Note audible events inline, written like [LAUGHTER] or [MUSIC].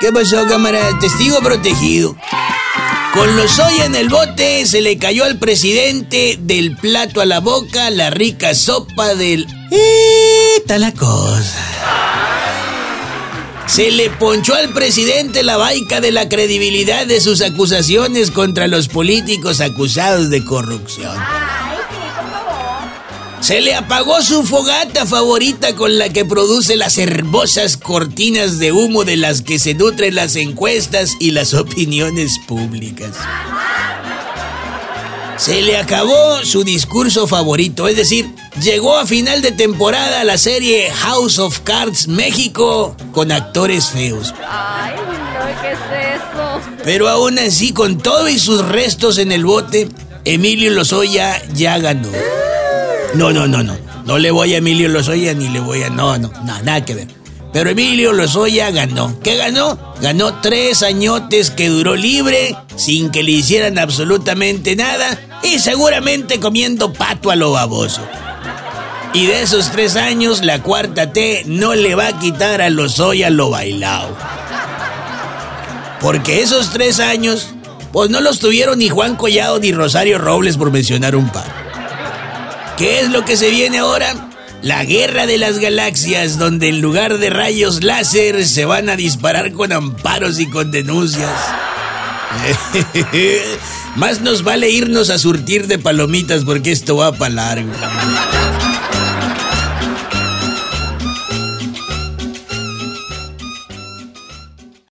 ¿Qué pasó, cámara? Testigo protegido. Con los hoy en el bote se le cayó al presidente del plato a la boca la rica sopa del... Esta la cosa. Se le ponchó al presidente la vaica de la credibilidad de sus acusaciones contra los políticos acusados de corrupción. Se le apagó su fogata favorita con la que produce las hermosas cortinas de humo de las que se nutren las encuestas y las opiniones públicas. Se le acabó su discurso favorito, es decir, llegó a final de temporada la serie House of Cards México con actores feos. Ay, no, ¿qué es eso? Pero aún así, con todo y sus restos en el bote, Emilio Lozoya ya ganó. No, no, no, no. No le voy a Emilio Lozoya ni le voy a. No, no, no, nada que ver. Pero Emilio Lozoya ganó. ¿Qué ganó? Ganó tres añotes que duró libre, sin que le hicieran absolutamente nada y seguramente comiendo pato a lo baboso. Y de esos tres años, la cuarta T no le va a quitar a Lozoya lo bailado. Porque esos tres años, pues no los tuvieron ni Juan Collado ni Rosario Robles por mencionar un par. ¿Qué es lo que se viene ahora? La guerra de las galaxias, donde en lugar de rayos láser se van a disparar con amparos y con denuncias. [LAUGHS] Más nos vale irnos a surtir de palomitas porque esto va para largo.